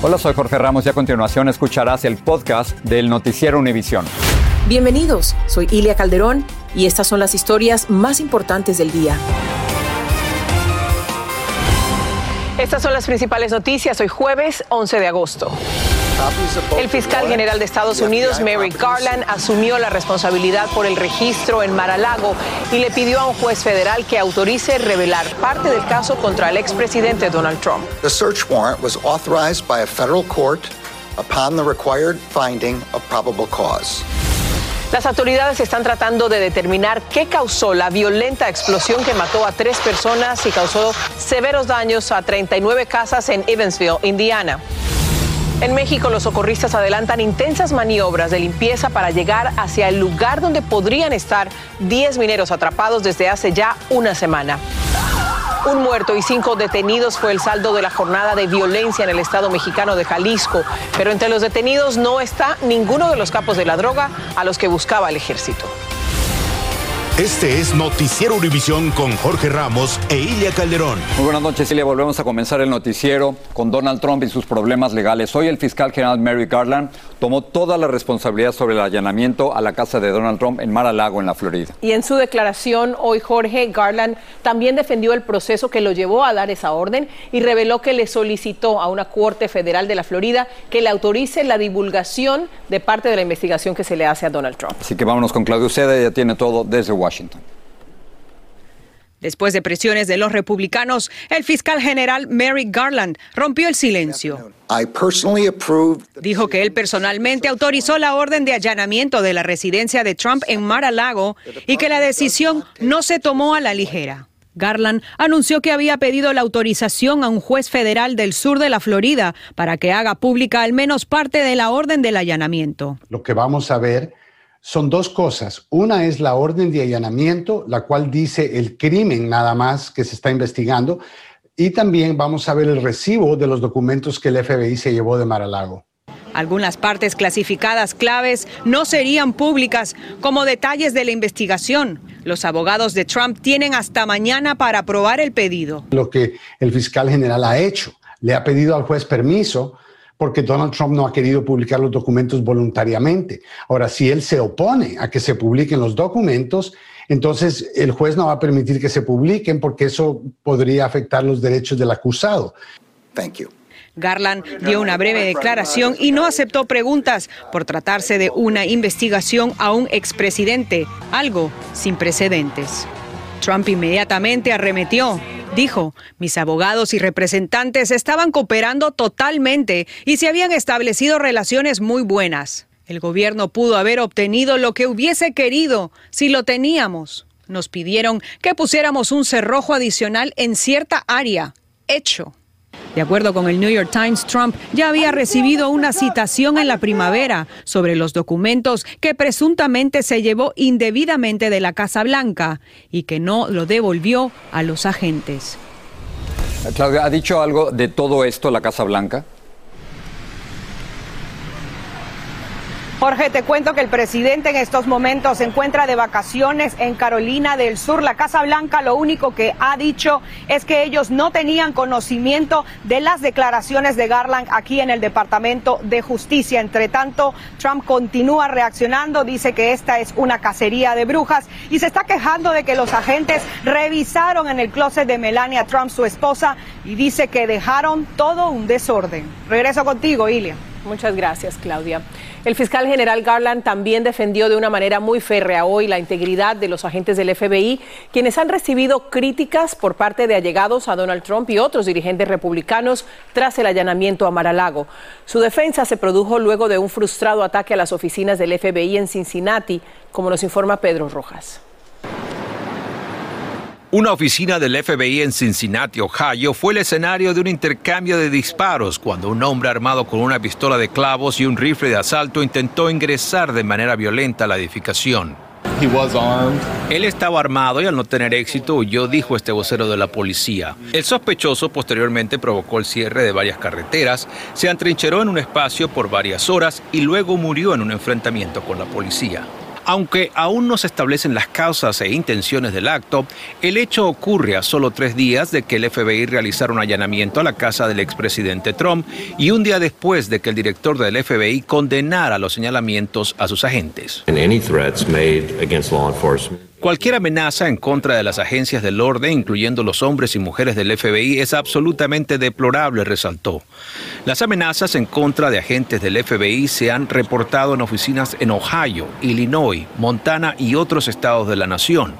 Hola, soy Jorge Ramos y a continuación escucharás el podcast del Noticiero Univisión. Bienvenidos, soy Ilia Calderón y estas son las historias más importantes del día. Estas son las principales noticias hoy jueves 11 de agosto. El fiscal general de Estados Unidos, Merrick Garland, asumió la responsabilidad por el registro en Mar-a-Lago y le pidió a un juez federal que autorice revelar parte del caso contra el expresidente Donald Trump. The search warrant was authorized by a federal court upon the required finding of probable cause. Las autoridades están tratando de determinar qué causó la violenta explosión que mató a tres personas y causó severos daños a 39 casas en Evansville, Indiana. En México, los socorristas adelantan intensas maniobras de limpieza para llegar hacia el lugar donde podrían estar 10 mineros atrapados desde hace ya una semana. Un muerto y cinco detenidos fue el saldo de la jornada de violencia en el estado mexicano de Jalisco, pero entre los detenidos no está ninguno de los capos de la droga a los que buscaba el ejército. Este es Noticiero Univisión con Jorge Ramos e Ilia Calderón. Muy buenas noches, Ilia. Volvemos a comenzar el noticiero con Donald Trump y sus problemas legales. Hoy el fiscal general Mary Garland tomó toda la responsabilidad sobre el allanamiento a la casa de Donald Trump en Mar-a-Lago, en la Florida. Y en su declaración hoy, Jorge Garland también defendió el proceso que lo llevó a dar esa orden y reveló que le solicitó a una corte federal de la Florida que le autorice la divulgación de parte de la investigación que se le hace a Donald Trump. Así que vámonos con Claudio Seda, ya tiene todo desde Washington. Washington. Después de presiones de los republicanos, el fiscal general Merrick Garland rompió el silencio. Dijo que él personalmente autorizó la orden de allanamiento de la residencia de Trump en Mar-a-Lago y que la decisión no se tomó a la ligera. Garland anunció que había pedido la autorización a un juez federal del sur de la Florida para que haga pública al menos parte de la orden del allanamiento. Lo que vamos a ver son dos cosas. Una es la orden de allanamiento, la cual dice el crimen nada más que se está investigando. Y también vamos a ver el recibo de los documentos que el FBI se llevó de Mar-a-Lago. Algunas partes clasificadas claves no serían públicas, como detalles de la investigación. Los abogados de Trump tienen hasta mañana para aprobar el pedido. Lo que el fiscal general ha hecho, le ha pedido al juez permiso porque Donald Trump no ha querido publicar los documentos voluntariamente. Ahora, si él se opone a que se publiquen los documentos, entonces el juez no va a permitir que se publiquen porque eso podría afectar los derechos del acusado. Thank you. Garland dio una breve declaración y no aceptó preguntas por tratarse de una investigación a un expresidente, algo sin precedentes. Trump inmediatamente arremetió. Dijo, mis abogados y representantes estaban cooperando totalmente y se habían establecido relaciones muy buenas. El gobierno pudo haber obtenido lo que hubiese querido si lo teníamos. Nos pidieron que pusiéramos un cerrojo adicional en cierta área. Hecho. De acuerdo con el New York Times, Trump ya había recibido una citación en la primavera sobre los documentos que presuntamente se llevó indebidamente de la Casa Blanca y que no lo devolvió a los agentes. Claudia, ¿ha dicho algo de todo esto la Casa Blanca? Jorge, te cuento que el presidente en estos momentos se encuentra de vacaciones en Carolina del Sur. La Casa Blanca lo único que ha dicho es que ellos no tenían conocimiento de las declaraciones de Garland aquí en el Departamento de Justicia. Entre tanto, Trump continúa reaccionando, dice que esta es una cacería de brujas y se está quejando de que los agentes revisaron en el closet de Melania Trump, su esposa, y dice que dejaron todo un desorden. Regreso contigo, Ilia. Muchas gracias, Claudia. El fiscal general Garland también defendió de una manera muy férrea hoy la integridad de los agentes del FBI, quienes han recibido críticas por parte de allegados a Donald Trump y otros dirigentes republicanos tras el allanamiento a Mar-a-Lago. Su defensa se produjo luego de un frustrado ataque a las oficinas del FBI en Cincinnati, como nos informa Pedro Rojas. Una oficina del FBI en Cincinnati, Ohio, fue el escenario de un intercambio de disparos cuando un hombre armado con una pistola de clavos y un rifle de asalto intentó ingresar de manera violenta a la edificación. Él estaba armado y al no tener éxito huyó, dijo este vocero de la policía. El sospechoso posteriormente provocó el cierre de varias carreteras, se atrincheró en un espacio por varias horas y luego murió en un enfrentamiento con la policía. Aunque aún no se establecen las causas e intenciones del acto, el hecho ocurre a solo tres días de que el FBI realizara un allanamiento a la casa del expresidente Trump y un día después de que el director del FBI condenara los señalamientos a sus agentes. Cualquier amenaza en contra de las agencias del orden, incluyendo los hombres y mujeres del FBI, es absolutamente deplorable, resaltó. Las amenazas en contra de agentes del FBI se han reportado en oficinas en Ohio, Illinois, Montana y otros estados de la nación.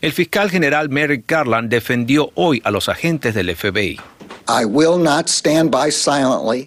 El fiscal general Merrick Garland defendió hoy a los agentes del FBI.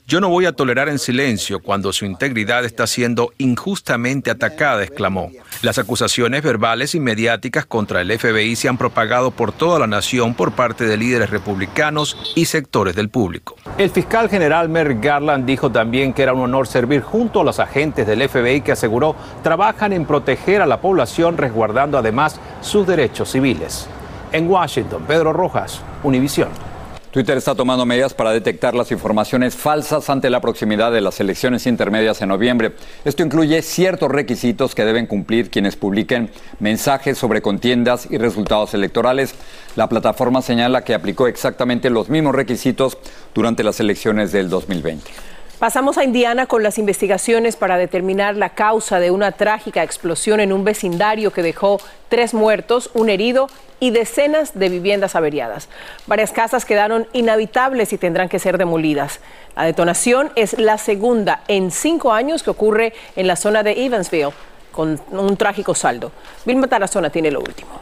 Yo no voy a tolerar en silencio cuando su integridad está siendo injustamente atacada, exclamó. Las acusaciones verbales y mediáticas contra el FBI se han propagado por toda la nación por parte de líderes republicanos y sectores del público. El fiscal general Merrick Garland dijo también que era un honor servir junto a los agentes del FBI que aseguró trabajan en proteger a la población resguardando además sus derechos civiles. En Washington, Pedro Rojas, Univisión. Twitter está tomando medidas para detectar las informaciones falsas ante la proximidad de las elecciones intermedias en noviembre. Esto incluye ciertos requisitos que deben cumplir quienes publiquen mensajes sobre contiendas y resultados electorales. La plataforma señala que aplicó exactamente los mismos requisitos durante las elecciones del 2020. Pasamos a Indiana con las investigaciones para determinar la causa de una trágica explosión en un vecindario que dejó tres muertos, un herido y decenas de viviendas averiadas. Varias casas quedaron inhabitables y tendrán que ser demolidas. La detonación es la segunda en cinco años que ocurre en la zona de Evansville, con un trágico saldo. Vilma Tarazona tiene lo último.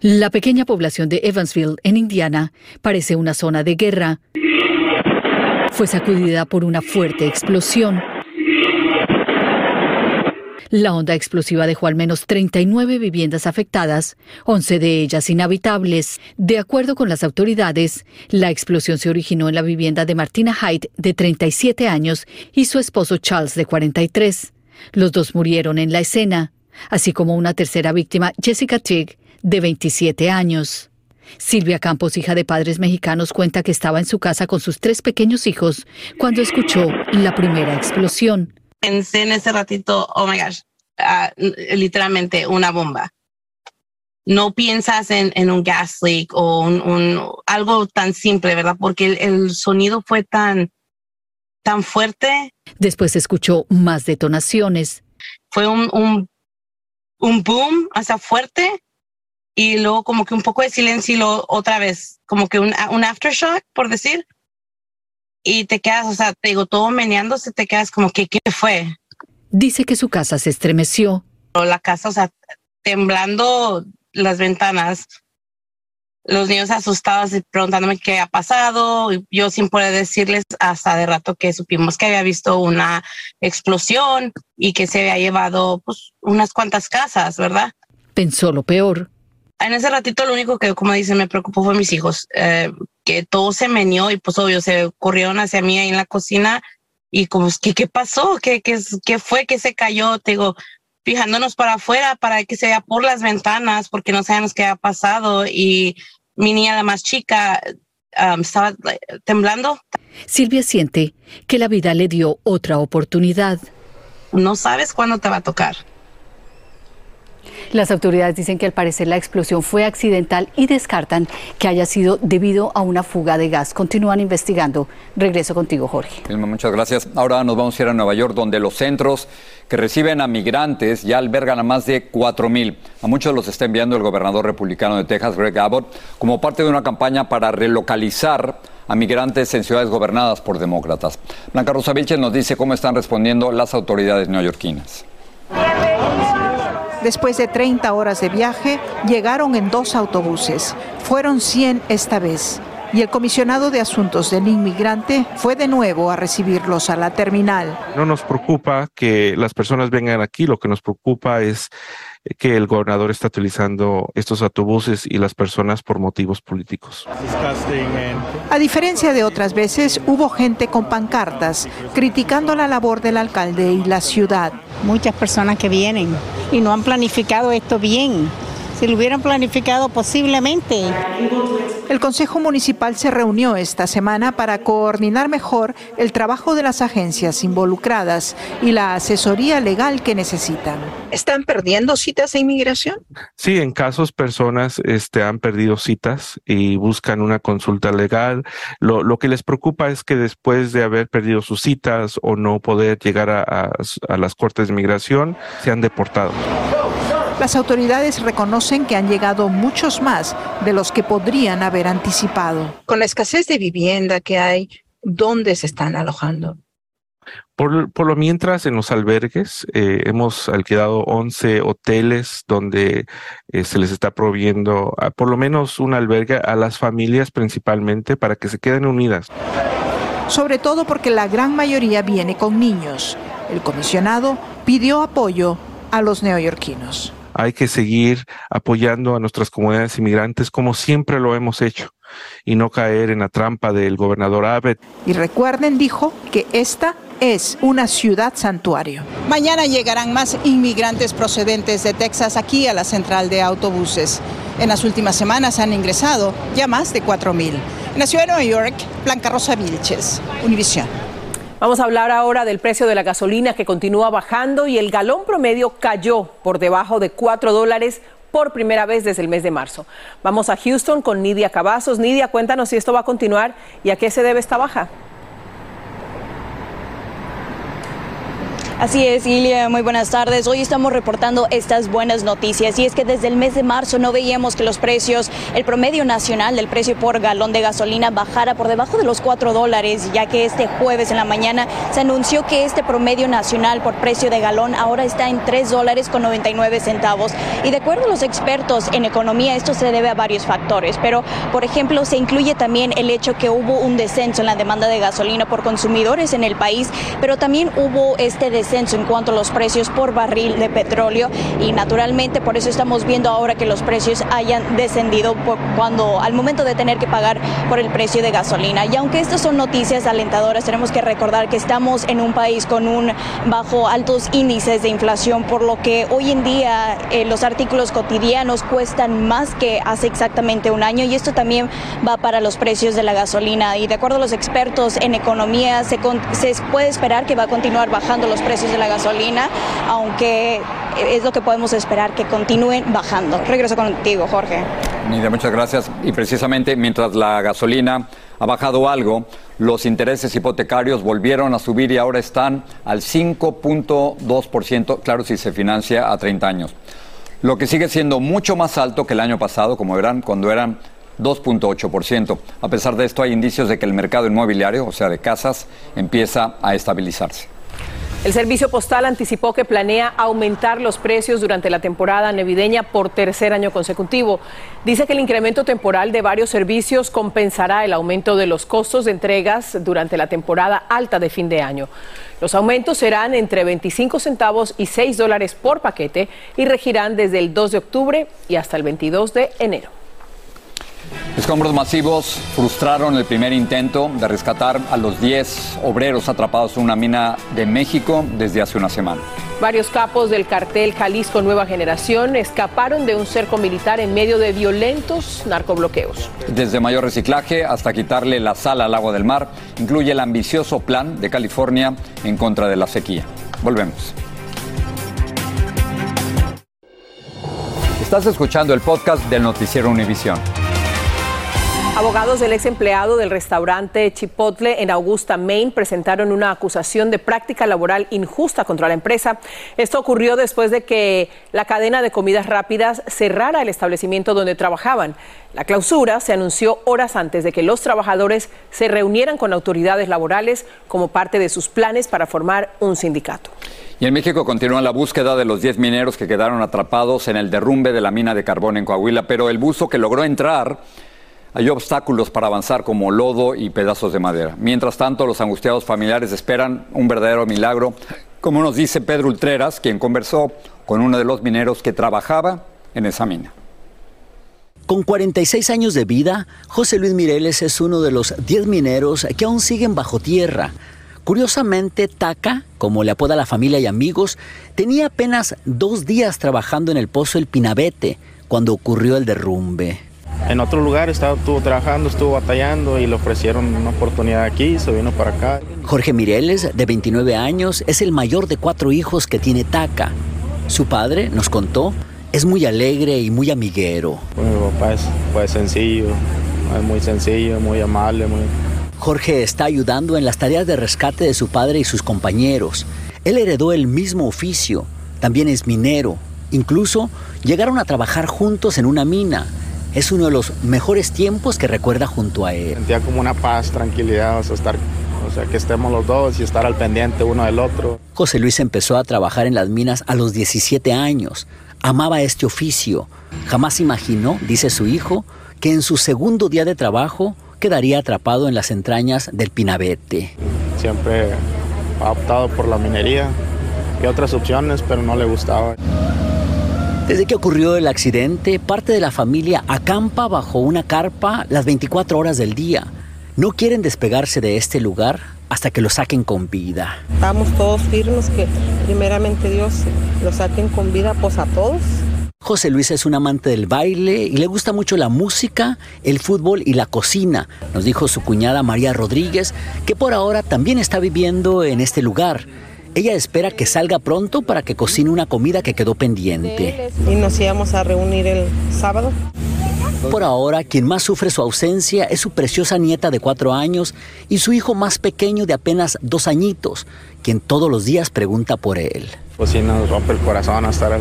La pequeña población de Evansville, en Indiana, parece una zona de guerra fue sacudida por una fuerte explosión. La onda explosiva dejó al menos 39 viviendas afectadas, 11 de ellas inhabitables. De acuerdo con las autoridades, la explosión se originó en la vivienda de Martina Hyde, de 37 años, y su esposo Charles, de 43. Los dos murieron en la escena, así como una tercera víctima, Jessica Tigg, de 27 años. Silvia Campos, hija de padres mexicanos, cuenta que estaba en su casa con sus tres pequeños hijos cuando escuchó la primera explosión. Pensé en ese ratito, oh my gosh, ah, literalmente una bomba. No piensas en, un gas leak o un, algo tan simple, ¿verdad? Porque el, sonido fue tan, tan fuerte. Después escuchó más detonaciones. Fue un, un, un boom, o sea, fuerte y luego como que un poco de silencio y luego otra vez, como que un, un aftershock, por decir, y te quedas, o sea, te digo, todo meneándose, te quedas como que, ¿qué fue? Dice que su casa se estremeció. La casa, o sea, temblando las ventanas, los niños asustados y preguntándome qué ha pasado, yo sin poder decirles hasta de rato que supimos que había visto una explosión y que se había llevado pues unas cuantas casas, ¿verdad? Pensó lo peor en ese ratito lo único que, como dicen, me preocupó fue mis hijos, eh, que todo se meneó y pues obvio se corrieron hacia mí ahí en la cocina y como, ¿qué, qué pasó? ¿Qué, qué, qué fue? ¿Qué se cayó? Te digo, fijándonos para afuera para que se vea por las ventanas porque no sabemos qué ha pasado y mi niña la más chica um, estaba temblando. Silvia siente que la vida le dio otra oportunidad. No sabes cuándo te va a tocar. Las autoridades dicen que al parecer la explosión fue accidental y descartan que haya sido debido a una fuga de gas. Continúan investigando. Regreso contigo, Jorge. muchas gracias. Ahora nos vamos a ir a Nueva York, donde los centros que reciben a migrantes ya albergan a más de 4 mil. A muchos los está enviando el gobernador republicano de Texas, Greg Abbott, como parte de una campaña para relocalizar a migrantes en ciudades gobernadas por demócratas. Blanca Rosa Vilches nos dice cómo están respondiendo las autoridades neoyorquinas. Después de 30 horas de viaje, llegaron en dos autobuses. Fueron 100 esta vez. Y el comisionado de Asuntos del Inmigrante fue de nuevo a recibirlos a la terminal. No nos preocupa que las personas vengan aquí, lo que nos preocupa es que el gobernador está utilizando estos autobuses y las personas por motivos políticos. A diferencia de otras veces, hubo gente con pancartas criticando la labor del alcalde y la ciudad. Muchas personas que vienen y no han planificado esto bien Si lo hubieran planificado posiblemente. El Consejo Municipal se reunió esta semana para coordinar mejor el trabajo de las agencias involucradas y la asesoría legal que necesitan. ¿Están perdiendo citas de inmigración? Sí, en casos personas este, han perdido citas y buscan una consulta legal. Lo, lo, que les preocupa es que después de haber perdido sus citas o no poder llegar a, a, a las cortes de inmigración, sean deportados. Las autoridades reconocen que han llegado muchos más de los que podrían haber anticipado. Con la escasez de vivienda que hay, ¿dónde se están alojando? Por, por lo mientras, en los albergues eh, hemos alquilado 11 hoteles donde eh, se les está proviendo a, por lo menos un albergue a las familias principalmente para que se queden unidas. Sobre todo porque la gran mayoría viene con niños. El comisionado pidió apoyo a los neoyorquinos hay que seguir apoyando a nuestras comunidades inmigrantes como siempre lo hemos hecho y no caer en la trampa del gobernador Abbott. Y recuerden, dijo, que esta es una ciudad santuario. Mañana llegarán más inmigrantes procedentes de Texas aquí a la central de autobuses. En las últimas semanas han ingresado ya más de 4 mil. En la ciudad de Nueva York, Blanca Rosa Vilches, Univisión. Vamos a hablar ahora del precio de la gasolina que continúa bajando y el galón promedio cayó por debajo de 4 dólares por primera vez desde el mes de marzo. Vamos a Houston con Nidia Cavazos. Nidia, cuéntanos si esto va a continuar y a qué se debe esta baja. Así es, Ilia, muy buenas tardes. Hoy estamos reportando estas buenas noticias y es que desde el mes de marzo no veíamos que los precios, el promedio nacional del precio por galón de gasolina bajara por debajo de los 4 dólares, ya que este jueves en la mañana se anunció que este promedio nacional por precio de galón ahora está en 3 dólares con 99 centavos. Y de acuerdo a los expertos en economía, esto se debe a varios factores, pero por ejemplo se incluye también el hecho que hubo un descenso en la demanda de gasolina por consumidores en el país, pero también hubo este descenso en cuanto a los precios por barril de petróleo y naturalmente por eso estamos viendo ahora que los precios hayan descendido cuando al momento de tener que pagar por el precio de gasolina. Y aunque estas son noticias alentadoras, tenemos que recordar que estamos en un país con un bajo altos índices de inflación, por lo que hoy en día eh, los artículos cotidianos cuestan más que hace exactamente un año y esto también va para los precios de la gasolina. Y de acuerdo a los expertos en economía, se, se puede esperar que va a continuar bajando los precios de la gasolina, aunque es lo que podemos esperar, que continúen bajando. Regreso contigo, Jorge. Nidia, muchas gracias. Y precisamente mientras la gasolina ha bajado algo, los intereses hipotecarios volvieron a subir y ahora están al 5.2%, claro, si se financia a 30 años. Lo que sigue siendo mucho más alto que el año pasado, como verán, cuando eran 2.8%. A pesar de esto, hay indicios de que el mercado inmobiliario, o sea, de casas, empieza a estabilizarse. El Servicio Postal anticipó que planea aumentar los precios durante la temporada navideña por tercer año consecutivo. Dice que el incremento temporal de varios servicios compensará el aumento de los costos de entregas durante la temporada alta de fin de año. Los aumentos serán entre 25 centavos y 6 dólares por paquete y regirán desde el 2 de octubre y hasta el 22 de enero. Escombros masivos frustraron el primer intento de rescatar a los 10 obreros atrapados en una mina de México desde hace una semana. Varios capos del cartel Jalisco Nueva Generación escaparon de un cerco militar en medio de violentos narcobloqueos. Desde mayor reciclaje hasta quitarle la sal al agua del mar, incluye el ambicioso plan de California en contra de la sequía. Volvemos. Estás escuchando el podcast del noticiero Univisión. Abogados del ex empleado del restaurante Chipotle en Augusta, Maine, presentaron una acusación de práctica laboral injusta contra la empresa. Esto ocurrió después de que la cadena de comidas rápidas cerrara el establecimiento donde trabajaban. La clausura se anunció horas antes de que los trabajadores se reunieran con autoridades laborales como parte de sus planes para formar un sindicato. Y en México continúa la búsqueda de los 10 mineros que quedaron atrapados en el derrumbe de la mina de carbón en Coahuila, pero el buzo que logró entrar hay obstáculos para avanzar como lodo y pedazos de madera. Mientras tanto, los angustiados familiares esperan un verdadero milagro, como nos dice Pedro Ultreras, quien conversó con uno de los mineros que trabajaba en esa mina. Con 46 años de vida, José Luis Mireles es uno de los 10 mineros que aún siguen bajo tierra. Curiosamente, Taca, como le apoda la familia y amigos, tenía apenas dos días trabajando en el pozo El Pinabete, cuando ocurrió el derrumbe. En otro lugar estaba, estuvo trabajando, estuvo batallando y le ofrecieron una oportunidad aquí, se vino para acá. Jorge Mireles, de 29 años, es el mayor de cuatro hijos que tiene Taca. Su padre, nos contó, es muy alegre y muy amiguero. Mi papá es pues, sencillo, es muy sencillo, muy amable. Muy... Jorge está ayudando en las tareas de rescate de su padre y sus compañeros. Él heredó el mismo oficio, también es minero. Incluso llegaron a trabajar juntos en una mina. Es uno de los mejores tiempos que recuerda junto a él. Sentía como una paz, tranquilidad, o sea, estar, o sea, que estemos los dos y estar al pendiente uno del otro. José Luis empezó a trabajar en las minas a los 17 años. Amaba este oficio. Jamás imaginó, dice su hijo, que en su segundo día de trabajo quedaría atrapado en las entrañas del Pinabete. Siempre ha optado por la minería y otras opciones, pero no le gustaba. Desde que ocurrió el accidente, parte de la familia acampa bajo una carpa las 24 horas del día. No quieren despegarse de este lugar hasta que lo saquen con vida. Estamos todos firmes que primeramente Dios lo saquen con vida pues a todos. José Luis es un amante del baile y le gusta mucho la música, el fútbol y la cocina, nos dijo su cuñada María Rodríguez, que por ahora también está viviendo en este lugar. Ella espera que salga pronto para que cocine una comida que quedó pendiente. Y nos íbamos a reunir el sábado. Por ahora, quien más sufre su ausencia es su preciosa nieta de cuatro años y su hijo más pequeño de apenas dos añitos, quien todos los días pregunta por él. Pues sí nos rompe el corazón estar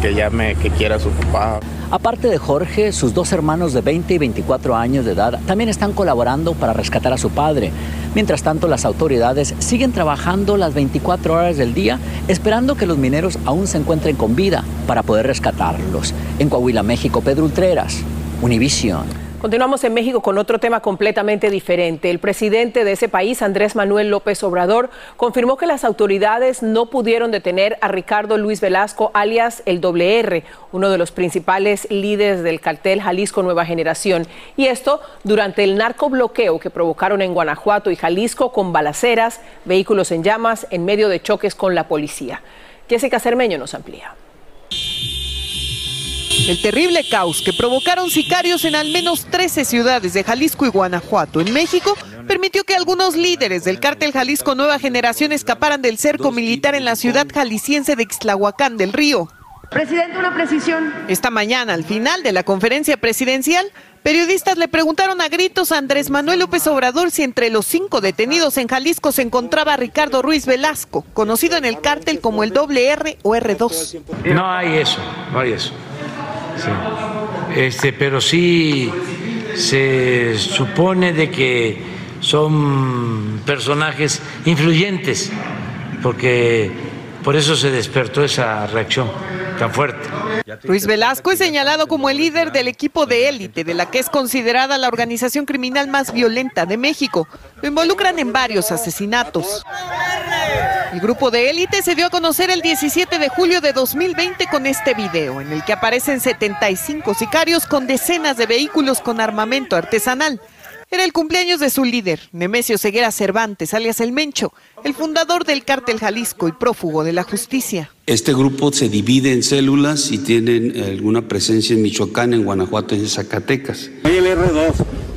que llame, que quiera su papá. Aparte de Jorge, sus dos hermanos de 20 y 24 años de edad también están colaborando para rescatar a su padre. Mientras tanto, las autoridades siguen trabajando las 24 horas del día, esperando que los mineros aún se encuentren con vida para poder rescatarlos. En Coahuila, México, Pedro Ultreras, Univision. Continuamos en México con otro tema completamente diferente. El presidente de ese país, Andrés Manuel López Obrador, confirmó que las autoridades no pudieron detener a Ricardo Luis Velasco, alias el WR, uno de los principales líderes del cartel Jalisco Nueva Generación. Y esto durante el narcobloqueo que provocaron en Guanajuato y Jalisco con balaceras, vehículos en llamas, en medio de choques con la policía. Jessica Cermeño nos amplía. El terrible caos que provocaron sicarios en al menos 13 ciudades de Jalisco y Guanajuato en México permitió que algunos líderes del cártel Jalisco Nueva Generación escaparan del cerco militar en la ciudad jalisciense de Ixtlahuacán del Río. Presidente, una precisión. Esta mañana, al final de la conferencia presidencial, periodistas le preguntaron a gritos a Andrés Manuel López Obrador si entre los cinco detenidos en Jalisco se encontraba Ricardo Ruiz Velasco, conocido en el cártel como el WR o R2. No hay eso, no hay eso. Este, pero sí se supone de que son personajes influyentes, porque por eso se despertó esa reacción tan fuerte. Ruiz Velasco es señalado como el líder del equipo de élite de la que es considerada la organización criminal más violenta de México. Lo involucran en varios asesinatos. El grupo de élite se dio a conocer el 17 de julio de 2020 con este video, en el que aparecen 75 sicarios con decenas de vehículos con armamento artesanal. Era el cumpleaños de su líder, Nemesio Ceguera Cervantes, alias El Mencho, el fundador del cártel Jalisco y prófugo de la justicia. Este grupo se divide en células y tienen alguna presencia en Michoacán, en Guanajuato y en Zacatecas.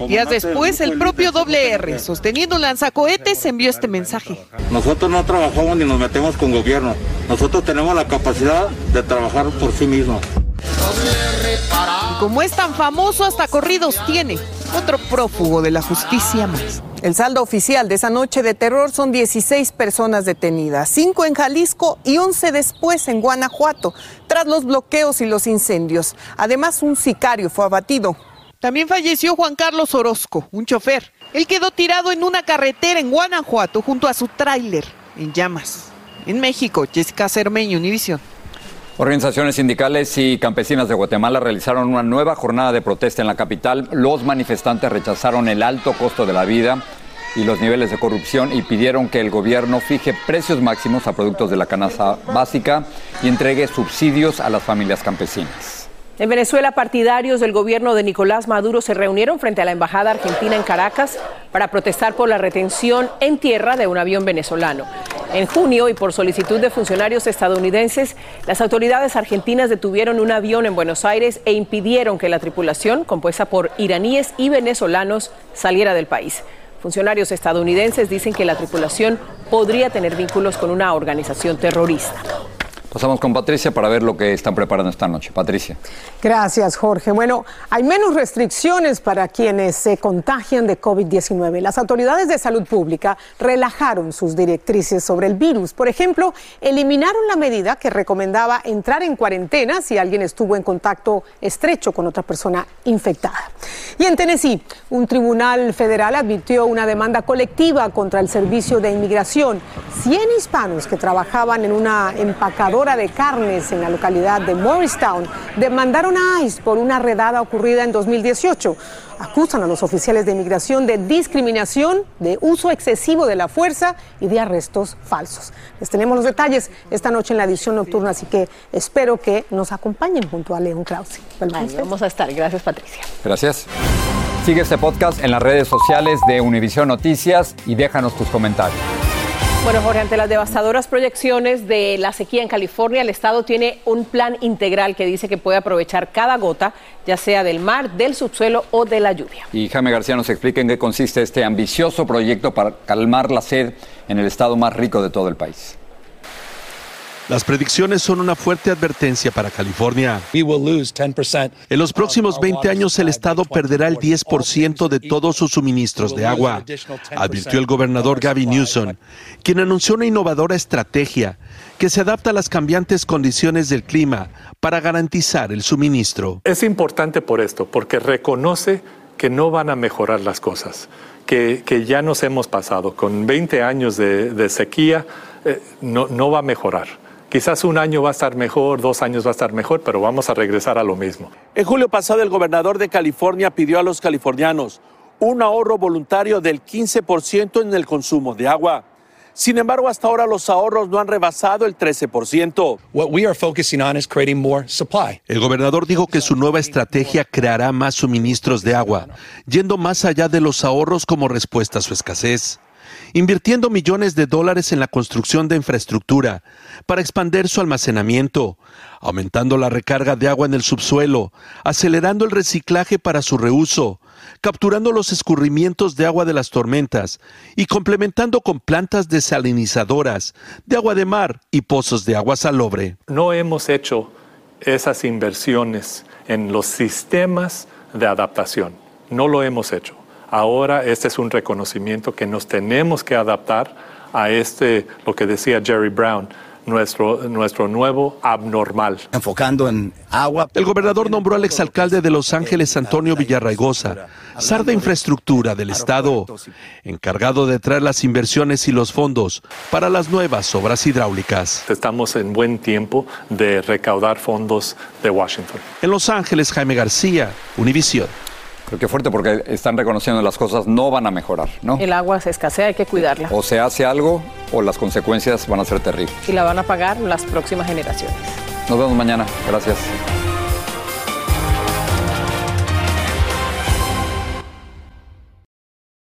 Días después, el propio WR, sosteniendo un lanzacohetes, envió este mensaje. Nosotros no trabajamos ni nos metemos con gobierno. Nosotros tenemos la capacidad de trabajar por sí mismos. Y como es tan famoso, hasta corridos tiene. Otro prófugo de la justicia más. El saldo oficial de esa noche de terror son 16 personas detenidas, 5 en Jalisco y 11 después en Guanajuato, tras los bloqueos y los incendios. Además, un sicario fue abatido. También falleció Juan Carlos Orozco, un chofer. Él quedó tirado en una carretera en Guanajuato junto a su tráiler en llamas. En México, Jessica Cermeño, Univisión. Organizaciones sindicales y campesinas de Guatemala realizaron una nueva jornada de protesta en la capital. Los manifestantes rechazaron el alto costo de la vida y los niveles de corrupción y pidieron que el gobierno fije precios máximos a productos de la canasta básica y entregue subsidios a las familias campesinas. En Venezuela, partidarios del gobierno de Nicolás Maduro se reunieron frente a la Embajada Argentina en Caracas para protestar por la retención en tierra de un avión venezolano. En junio y por solicitud de funcionarios estadounidenses, las autoridades argentinas detuvieron un avión en Buenos Aires e impidieron que la tripulación, compuesta por iraníes y venezolanos, saliera del país. Funcionarios estadounidenses dicen que la tripulación podría tener vínculos con una organización terrorista. Pasamos con Patricia para ver lo que están preparando esta noche. Patricia. Gracias, Jorge. Bueno, hay menos restricciones para quienes se contagian de COVID-19. Las autoridades de salud pública relajaron sus directrices sobre el virus. Por ejemplo, eliminaron la medida que recomendaba entrar en cuarentena si alguien estuvo en contacto estrecho con otra persona infectada. Y en Tennessee, un tribunal federal advirtió una demanda colectiva contra el Servicio de Inmigración. 100 hispanos que trabajaban en una empacadora de carnes en la localidad de Morristown demandaron a ICE por una redada ocurrida en 2018. Acusan a los oficiales de inmigración de discriminación, de uso excesivo de la fuerza y de arrestos falsos. Les tenemos los detalles esta noche en la edición nocturna, así que espero que nos acompañen junto a León Krause. vamos a estar. Gracias, Patricia. Gracias. Sigue este podcast en las redes sociales de Univision Noticias y déjanos tus comentarios. Bueno, Jorge, ante las devastadoras proyecciones de la sequía en California, el Estado tiene un plan integral que dice que puede aprovechar cada gota, ya sea del mar, del subsuelo o de la lluvia. Y Jaime García nos explica en qué consiste este ambicioso proyecto para calmar la sed en el estado más rico de todo el país. Las predicciones son una fuerte advertencia para California. En los próximos 20 años el Estado perderá el 10% de todos sus suministros de agua, advirtió el gobernador Gavin Newsom, quien anunció una innovadora estrategia que se adapta a las cambiantes condiciones del clima para garantizar el suministro. Es importante por esto, porque reconoce que no van a mejorar las cosas, que, ya nos hemos pasado. Con 20 años de, sequía eh, no, no va a mejorar. Quizás un año va a estar mejor, dos años va a estar mejor, pero vamos a regresar a lo mismo. En julio pasado, el gobernador de California pidió a los californianos un ahorro voluntario del 15% en el consumo de agua. Sin embargo, hasta ahora los ahorros no han rebasado el 13%. El gobernador dijo que su nueva estrategia creará más suministros de agua, yendo más allá de los ahorros como respuesta a su escasez invirtiendo millones de dólares en la construcción de infraestructura para expandir su almacenamiento, aumentando la recarga de agua en el subsuelo, acelerando el reciclaje para su reuso, capturando los escurrimientos de agua de las tormentas y complementando con plantas desalinizadoras de agua de mar y pozos de agua salobre. No hemos hecho esas inversiones en los sistemas de adaptación. No lo hemos hecho. Ahora este es un reconocimiento que nos tenemos que adaptar a este, lo que decía Jerry Brown, nuestro, nuestro nuevo abnormal. Enfocando en agua. El gobernador nombró al exalcalde de Los Ángeles, Antonio Villarraigosa, SAR de Infraestructura del Estado, encargado de traer las inversiones y los fondos para las nuevas obras hidráulicas. Estamos en buen tiempo de recaudar fondos de Washington. En Los Ángeles, Jaime García, Univisión. Pero qué fuerte porque están reconociendo las cosas no van a mejorar, ¿no? El agua se escasea, hay que cuidarla. O se hace algo o las consecuencias van a ser terribles. Y la van a pagar las próximas generaciones. Nos vemos mañana. Gracias.